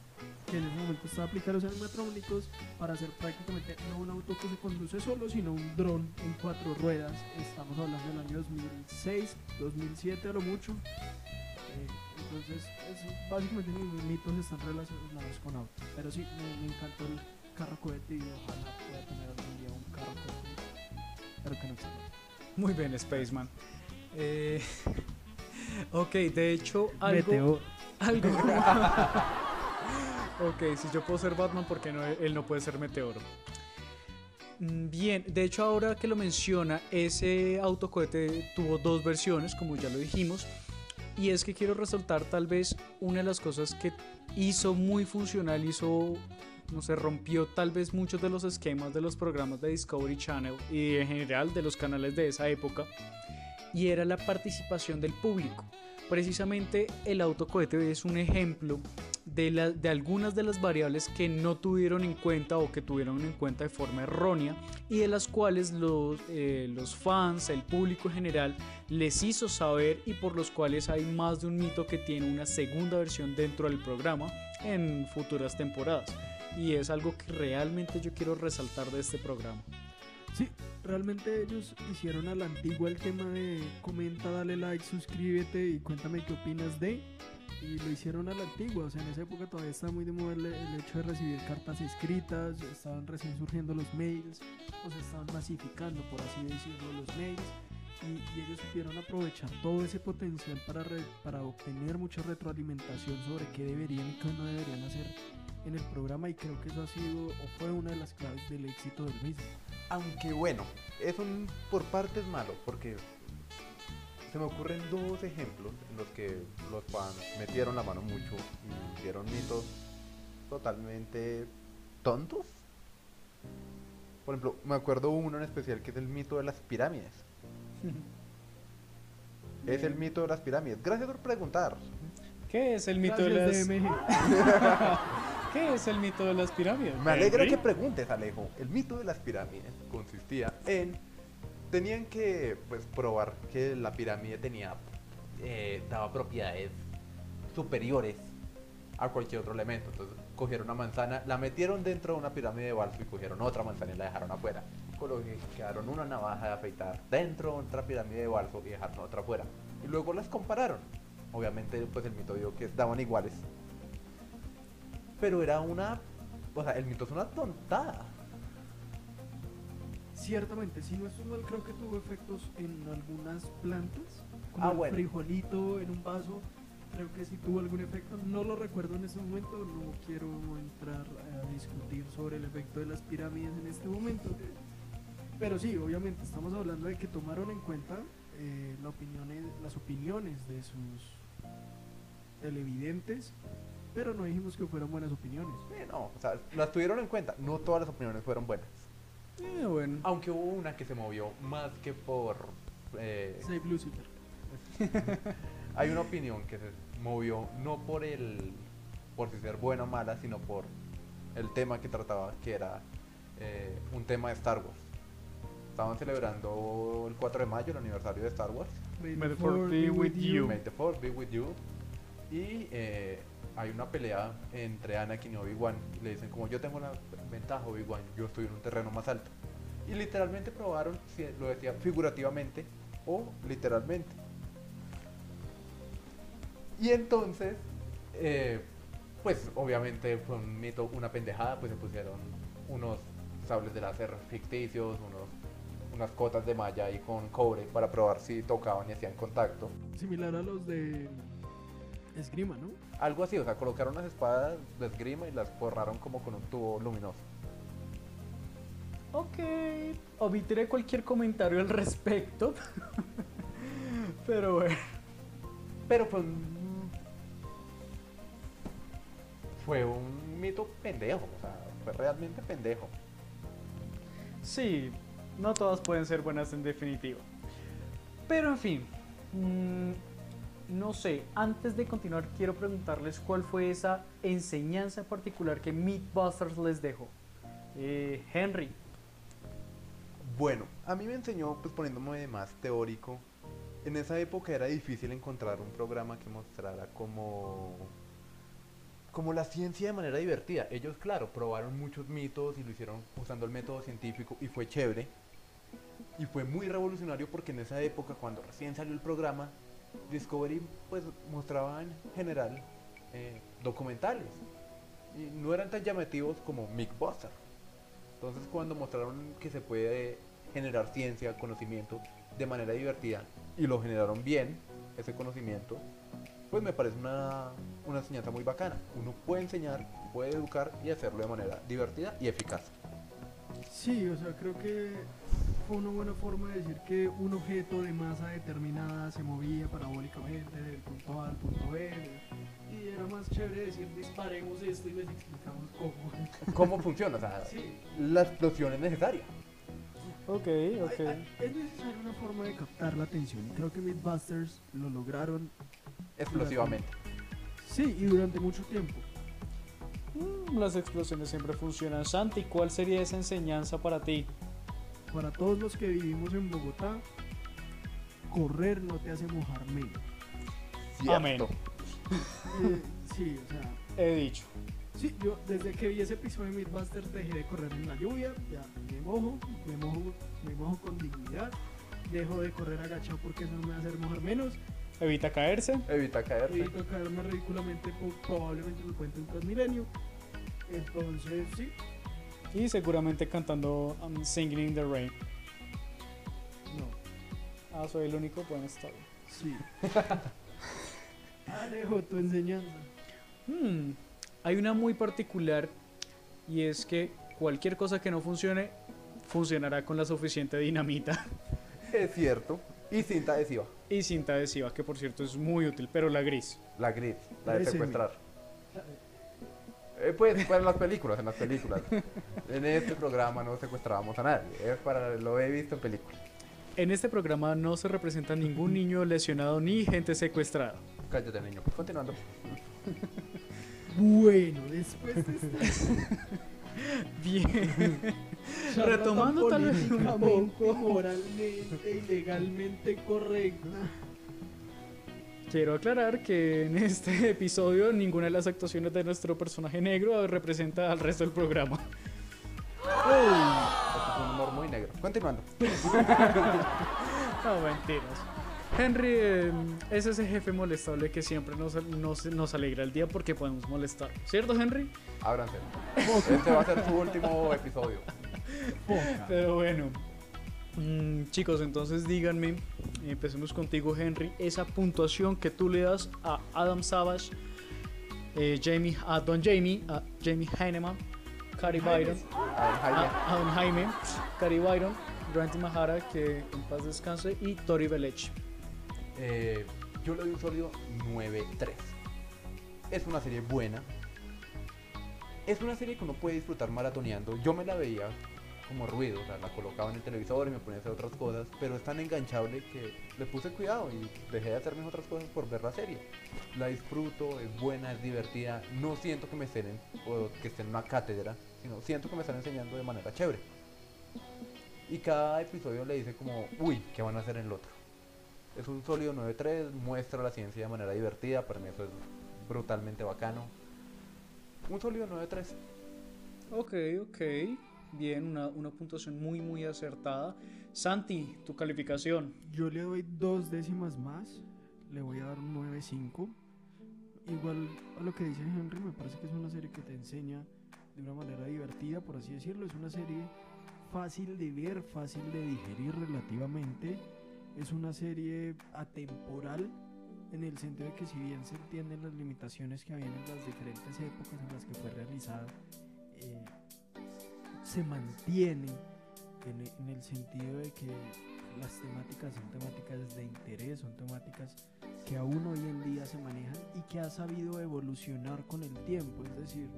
que en ese momento estaba aplicada a los animatrónicos para hacer prácticamente no un auto que se conduce solo, sino un dron en cuatro ruedas. Estamos hablando del año 2006, 2007 a lo mucho. Eh, entonces, básicamente mis mitos están relacionados con autos. Pero sí, me, me encantó el carro cohete y ojalá pueda tener algún día un carro cohete. Pero que no. Muy bien, Spaceman. Eh, ok, de hecho, algo, Meteor. algo, Ok, si yo puedo ser Batman, ¿por qué no, él no puede ser Meteoro? Mm, Bien, de hecho ahora que lo menciona, ese autocohete tuvo dos versiones, como ya lo dijimos, y es que quiero resaltar tal vez una de las cosas que hizo muy funcional, hizo, no sé, rompió tal vez muchos de los esquemas de los programas de Discovery Channel y en general de los canales de esa época, y era la participación del público. Precisamente el autocohete es un ejemplo de, la- de algunas de las variables que no tuvieron en cuenta o que tuvieron en cuenta de forma errónea y de las cuales los, eh, los fans, el público en general, les hizo saber y por los cuales hay más de un mito que tiene una segunda versión dentro del programa en futuras temporadas. Y es algo que realmente yo quiero resaltar de este programa. Sí, realmente ellos hicieron a la antigua el tema de comenta, dale like, suscríbete y cuéntame qué opinas de. Y lo hicieron a la antigua, o sea, en esa época todavía estaba muy de moda el, el hecho de recibir cartas escritas, estaban recién surgiendo los mails, o se estaban masificando, por así decirlo, los mails. Y, ellos supieron aprovechar todo ese potencial para, re- para obtener mucha retroalimentación sobre qué deberían y qué no deberían hacer en el programa y creo que eso ha sido o fue una de las claves del éxito del mismo. Aunque bueno, es un por partes malo, porque se me ocurren dos ejemplos en los que los fans metieron la mano mucho y hicieron mitos totalmente tontos. Por ejemplo, me acuerdo uno en especial que es el mito de las pirámides. Es el mito de las pirámides. Gracias por preguntar. ¿Qué es el mito Gracias, de las. ¿Qué es el mito de las pirámides? Me alegra que preguntes, Alejo. El mito de las pirámides consistía en tenían que pues probar que la pirámide tenía eh, daba propiedades superiores a cualquier otro elemento. Entonces cogieron una manzana, la metieron dentro de una pirámide de balso y cogieron otra manzana y la dejaron afuera. Colocaron una navaja de afeitar dentro de otra pirámide de balso y dejaron otra afuera. Y luego las compararon. Obviamente pues el mito dijo que daban iguales. Pero era una... O sea, el mito es una tontada. Ciertamente, si no estoy mal, creo que tuvo efectos en algunas plantas. Como Ah, el bueno. frijolito en un vaso. Creo que sí tuvo algún efecto. No lo recuerdo en este momento. No quiero entrar a discutir sobre el efecto de las pirámides en este momento. Pero sí, obviamente, estamos hablando de que tomaron en cuenta eh, la opiniones, las opiniones de sus televidentes. Pero no dijimos que fueran buenas opiniones. Eh, no, o sea, las tuvieron en cuenta. No todas las opiniones fueron buenas. Eh, bueno. Aunque hubo una que se movió más que por... eh, Save Lucifer. hay una opinión que se movió no por el... por si ser buena o mala, sino por el tema que trataba, que era eh, un tema de Star Wars. Estaban celebrando el 4 de mayo, el aniversario de Star Wars. May the fourth be with you. May the Force be with you. Y eh, hay una pelea entre Anakin y Obi-Wan. y Le dicen como yo tengo la ventaja Obi-Wan, yo estoy en un terreno más alto. Y literalmente probaron si lo decía figurativamente o literalmente. Y entonces, eh, pues obviamente fue un mito, una pendejada, pues se pusieron unos sables de láser ficticios, unos, unas cotas de malla ahí con cobre para probar si tocaban y hacían contacto. Similar a los de esgrima, ¿no? Algo así, o sea, colocaron las espadas de esgrima y las forraron como con un tubo luminoso. Ok, omitiré cualquier comentario al respecto. Pero bueno. Pero fue un... Fue un mito pendejo, o sea, fue realmente pendejo. Sí, no todas pueden ser buenas en definitiva. Pero en fin, mm, no sé, antes de continuar quiero preguntarles cuál fue esa enseñanza en particular que Mythbusters les dejó. Eh, Henry, Bueno, a mí me enseñó, pues poniéndome de más teórico, en esa época era difícil encontrar un programa que mostrara como como la ciencia de manera divertida. Ellos, claro, probaron muchos mitos y lo hicieron usando el método científico y fue chévere. Y fue muy revolucionario porque en esa época, cuando recién salió el programa, Discovery pues mostraba en general eh, documentales. Y no eran tan llamativos como Mythbusters. Entonces cuando mostraron que se puede generar ciencia, conocimiento de manera divertida y lo generaron bien, ese conocimiento, pues me parece una, una enseñanza muy bacana. Uno puede enseñar, puede educar y hacerlo de manera divertida y eficaz. Sí, o sea, creo que fue una buena forma de decir que un objeto de masa determinada se movía parabólicamente del punto A al punto B. Y era más chévere decir disparemos esto y les explicamos cómo. ¿Cómo funciona? O sea, Sí, la explosión es necesaria. Ok, ok. es necesaria una forma de captar la atención. y Creo que Mythbusters lo lograron, Explosivamente. sí, y durante mucho tiempo. Mm, Las explosiones siempre funcionan. Santi, ¿cuál sería esa enseñanza para ti? Para todos los que vivimos en Bogotá, correr no te hace mojar menos. Amén. Eh, sí, o sea, He dicho. sí, yo desde que vi ese episodio de Mythbusters dejé de correr en la lluvia, ya me mojo, me mojo, me mojo con dignidad, dejo de correr agachado porque eso no me va a hacer mojar menos, Evita caerse. Evita caerse. evito caerme ridículamente, probablemente me cuente un Transmilenio. Entonces, sí, Y seguramente cantando um, Singing in the Rain. no, Ah, soy el único. Bueno, está bien. sí. Alejo, tu enseñanza. Hmm, Hay una muy particular y es que cualquier cosa que no funcione funcionará con la suficiente dinamita Es cierto. Y cinta adhesiva. y cinta adhesiva, que por cierto es muy útil, pero la gris. La gris, la de secuestrar. Eh, pues para las películas, en las películas. En este programa no secuestrábamos a nadie. Es para lo he visto en películas. En este programa no se representa ningún niño lesionado ni gente secuestrada. Cállate, niño. Pues continuando. Bueno, después de esta Bien. Retomando tal vez un políticamente, poco. moralmente y legalmente correcta. Quiero aclarar que en este episodio ninguna de las actuaciones de nuestro personaje negro representa al resto del programa. Es un humor muy negro. Continuando. No, mentiras. Henry eh, es ese jefe molestable que siempre nos, nos, nos alegra el día porque podemos molestar. ¿Cierto, Henry? Ábranse. Este va a ser su último episodio. Pero bueno. Mm, chicos, entonces díganme, empecemos contigo, Henry, esa puntuación que tú le das a Adam Savage, eh, Jamie, a Don Jamie, a Jamie Heineman, Cary Byron, A Don Jaime, Cary Byron, Randy Mahara, que en paz descanse, y Tori Belech. Eh, yo le doy un sólido 9-3. Es una serie buena. Es una serie que uno puede disfrutar maratoneando. Yo me la veía como ruido, o sea, la colocaba en el televisor y me ponía a hacer otras cosas, pero es tan enganchable que le puse cuidado y dejé de hacer mis otras cosas por ver la serie. La disfruto, es buena, es divertida, no siento que me estén o que estén en una cátedra, sino siento que me están enseñando de manera chévere. Y cada episodio le dice como, uy, ¿qué van a hacer en el otro? Es un sólido 9-3, muestra la ciencia de manera divertida, para mí eso es brutalmente bacano. Un sólido 9-3. Ok, ok. Bien, una, una puntuación muy, muy acertada. Santi, tu calificación. Yo le doy dos décimas más. Le voy a dar un 9.5. Igual a lo que dice Henry, me parece que es una serie que te enseña de una manera divertida, por así decirlo. Es una serie fácil de ver, fácil de digerir relativamente. Es una serie atemporal en el sentido de que si bien se entienden las limitaciones que habían en las diferentes épocas en las que fue realizada, eh, se mantiene en, en el sentido de que las temáticas son temáticas de interés, son temáticas que aún hoy en día se manejan y que ha sabido evolucionar con el tiempo, es decir,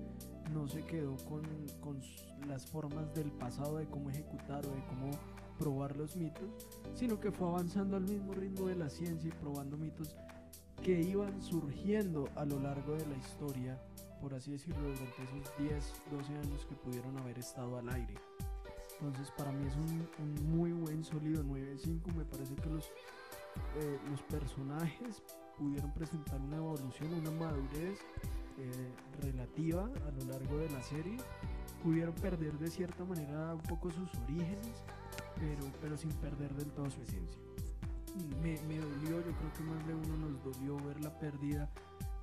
no se quedó con, con las formas del pasado de cómo ejecutar o de cómo probar los mitos, sino que fue avanzando al mismo ritmo de la ciencia y probando mitos que iban surgiendo a lo largo de la historia, por así decirlo, durante esos 10, 12 años que pudieron haber estado al aire. Entonces para mí es un, un muy buen sólido 9.5. Me parece que los, eh, los personajes pudieron presentar una evolución, una madurez eh, relativa a lo largo de la serie. Pudieron perder de cierta manera un poco sus orígenes, pero, pero sin perder del todo su esencia. Me, me dolió, yo creo que más de uno nos dolió ver la pérdida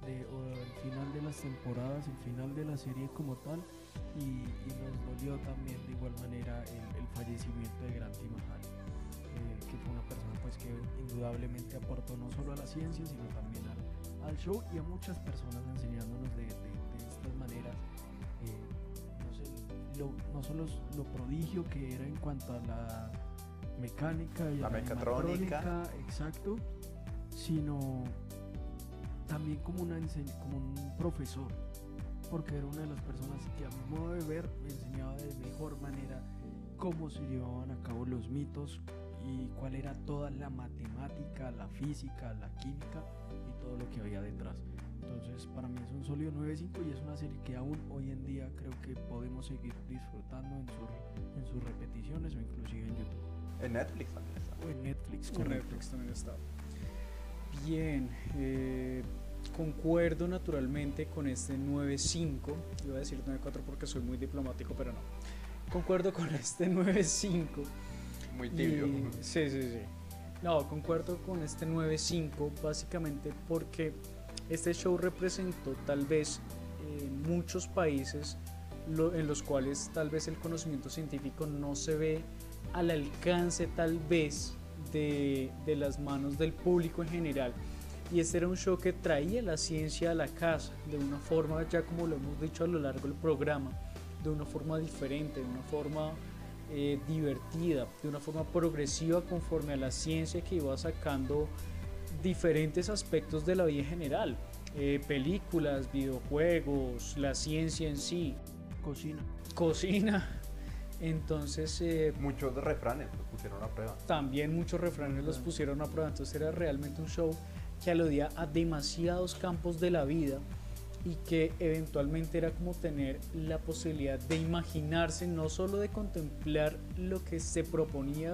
de, o el final de las temporadas, el final de la serie como tal, y, y nos dolió también de igual manera el, el fallecimiento de Granti Mahal, eh, que fue una persona pues que indudablemente aportó no solo a la ciencia, sino también al, al show y a muchas personas enseñándonos de, de- de estas maneras. eh, no, sé, lo, no solo lo prodigio que era en cuanto a la mecánica y La la mecatrónica. exacto, sino también como, una como un profesor, porque era una de las personas que a mi modo de ver me enseñaba de mejor manera cómo se llevaban a cabo los mitos y cuál era toda la matemática, la física, la química y todo lo que había detrás. Entonces para mí es un sólido 9.5 y es una serie que aún hoy en día creo que podemos seguir disfrutando en, su- en sus repeticiones o inclusive en YouTube En Netflix también está. o en Netflix. En correcto. Netflix también está. Bien, eh, concuerdo naturalmente con este 9.5. Iba a decir 9.4 porque soy muy diplomático, pero no. Concuerdo con este 9.5. Muy tibio. Y- sí, sí, sí. No, concuerdo con este 9.5 básicamente porque este show representó tal vez en muchos países lo- en los cuales tal vez el conocimiento científico no se ve al alcance tal vez de, de las manos del público en general. Y este era un show que traía la ciencia a la casa de una forma, ya como lo hemos dicho a lo largo del programa, de una forma diferente, de una forma eh, divertida, de una forma progresiva conforme a la ciencia que iba sacando diferentes aspectos de la vida en general. Eh, películas, videojuegos, la ciencia en sí, Cocina. cocina. Entonces, eh, Muchos refranes los pusieron a prueba. también muchos refranes los pusieron a prueba. Entonces era realmente un show que aludía a demasiados campos de la vida y que eventualmente era como tener la posibilidad de imaginarse, no solo de contemplar lo que se proponía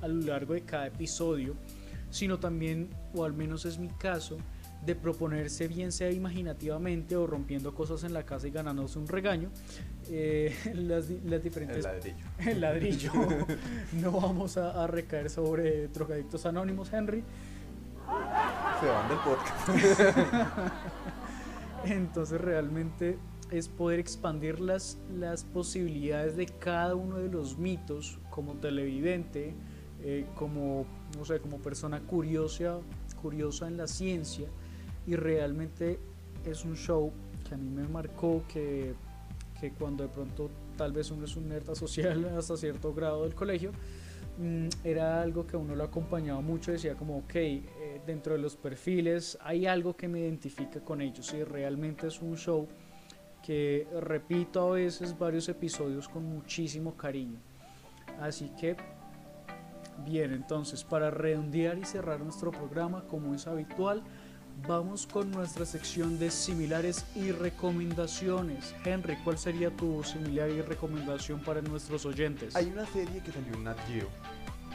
a lo largo de cada episodio, sino también, o al menos es mi caso, de proponerse bien sea imaginativamente o rompiendo cosas en la casa y ganándose un regaño, eh, las, las El diferentes ladrillo. el ladrillo. no vamos a, a recaer sobre drogadictos anónimos, Henry. Se van del podcast. Entonces realmente es poder expandir las, las posibilidades de cada uno de los mitos como televidente, eh, como, no sé, como persona curiosa, curiosa en la ciencia y realmente es un show que a mí me marcó que, que cuando de pronto tal vez uno es un nerd social hasta cierto grado del colegio, mm, era algo que uno lo acompañaba mucho, decía como, ok, eh, dentro de los perfiles hay algo que me identifica con ellos y realmente es un show que repito a veces varios episodios con muchísimo cariño. Así que, bien, entonces para redondear y cerrar nuestro programa como es habitual, vamos con nuestra sección de similares y recomendaciones. Henry, ¿cuál sería tu similar y recomendación para nuestros oyentes? Hay una serie que salió en Nat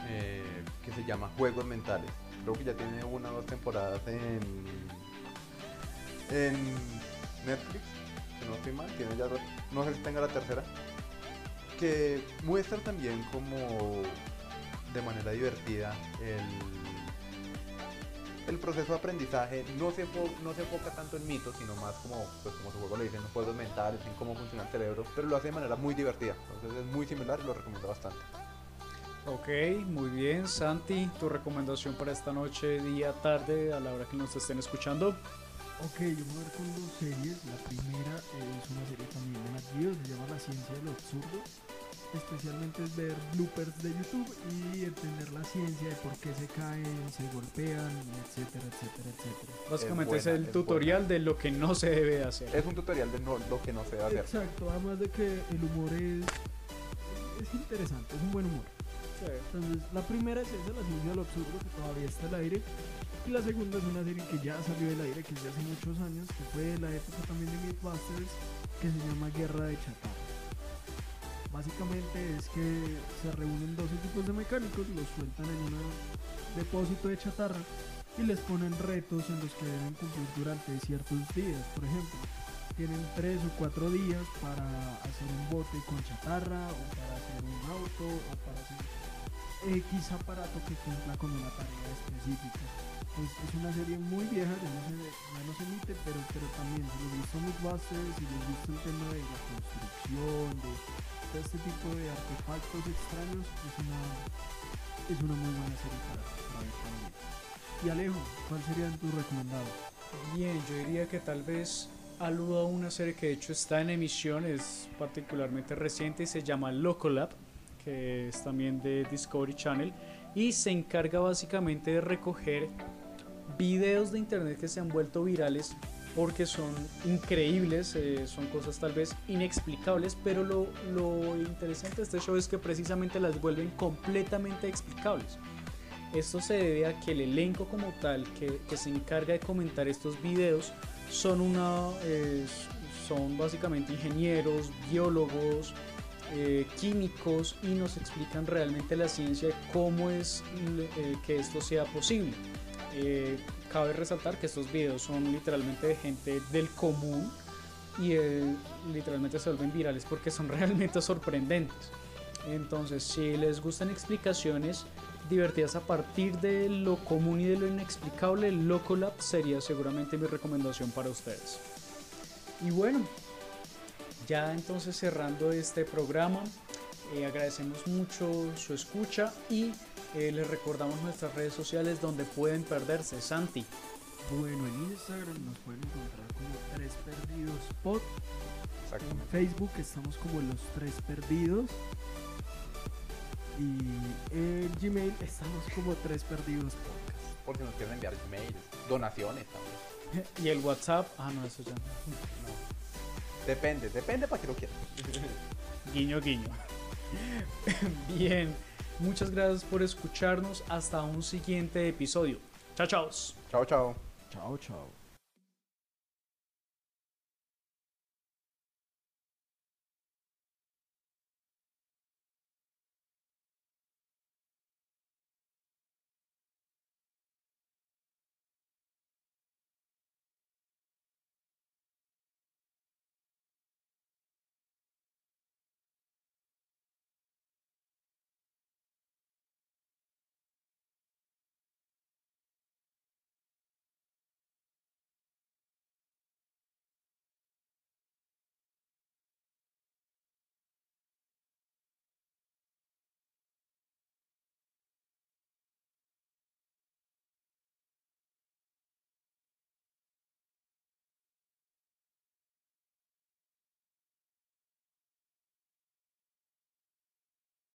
eh, que se llama Juegos Mentales. Creo que ya tiene una o dos temporadas en, Netflix. Si no estoy mal, ya. No sé si tenga la tercera. Que muestra también como de manera divertida el, el proceso de aprendizaje. No se, no se enfoca tanto en mitos, sino más como, pues como su juego le dicen, juegos mentales, en cómo funciona el cerebro. Pero lo hace de manera muy divertida. Entonces es muy similar y lo recomiendo bastante. Ok, muy bien. Santi, tu recomendación para esta noche, día, tarde, a la hora que nos estén escuchando. Ok, yo voy a ver con dos series. La primera es una serie también de Nat se llama La ciencia de lo absurdo. Especialmente es ver bloopers de YouTube y entender la ciencia de por qué se caen, se golpean, etcétera, etcétera, etcétera. Básicamente es, buena, el es tutorial de lo que no se debe de hacer. Es un tutorial de no- lo que no se debe hacer. Exacto, además de que el humor es, es interesante, es un buen humor. Entonces, la primera es esa, La ciencia de lo absurdo, que todavía está al aire. Y la segunda es una serie que ya salió del aire, que es de hace muchos años, que fue de la época también de Mythbusters, que se llama Guerra de Chatarra. Básicamente es que se reúnen dos equipos de mecánicos, los sueltan en un depósito de chatarra y les ponen retos en los que deben cumplir durante ciertos días. Por ejemplo, tienen tres o cuatro días para hacer un bote con chatarra o para hacer un auto o para hacer X aparato que cumpla con una tarea específica. Es, es una serie muy vieja, ya no se, ya no se emite, pero, pero también si les gusta Mythbusters, si les gusta el tema de la construcción, de, de este tipo de artefactos extraños, es una, es una muy buena serie para, para ver también. Y Alejo, ¿cuál serían tus recomendados? Bien, yo diría que tal vez aludo a una serie que de hecho está en emisión, es particularmente reciente y se llama Locolab, que es también de Discovery Channel y se encarga básicamente de recoger videos de internet que se han vuelto virales porque son increíbles, eh, son cosas tal vez inexplicables, pero lo, lo interesante de este show es que precisamente las vuelven completamente explicables. Esto se debe a que el elenco como tal que, que se encarga de comentar estos videos son, una, eh, son básicamente ingenieros, biólogos, eh, químicos y nos explican realmente la ciencia cómo es eh, que esto sea posible. Cabe resaltar que estos videos son literalmente de gente del común y eh, literalmente se vuelven virales porque son realmente sorprendentes. Entonces, si les gustan explicaciones divertidas a partir de lo común y de lo inexplicable, Locolab sería seguramente mi recomendación para ustedes. Y bueno, ya entonces cerrando este programa, eh, agradecemos mucho su escucha y eh, les recordamos nuestras redes sociales donde pueden perderse. Santi. Bueno, en Instagram nos pueden encontrar como Tres Perdidos Pod. En. Facebook estamos como Los Tres Perdidos. Y en Gmail estamos como Tres Perdidos Podcast. Por si nos quieren enviar mails, donaciones también. Y el WhatsApp. Ah, no, eso ya. no. Depende, depende para que lo quieran. Guiño, guiño. Bien, muchas gracias por escucharnos. Hasta un siguiente episodio. Chao, chao. Chao, chao. Chao, chao.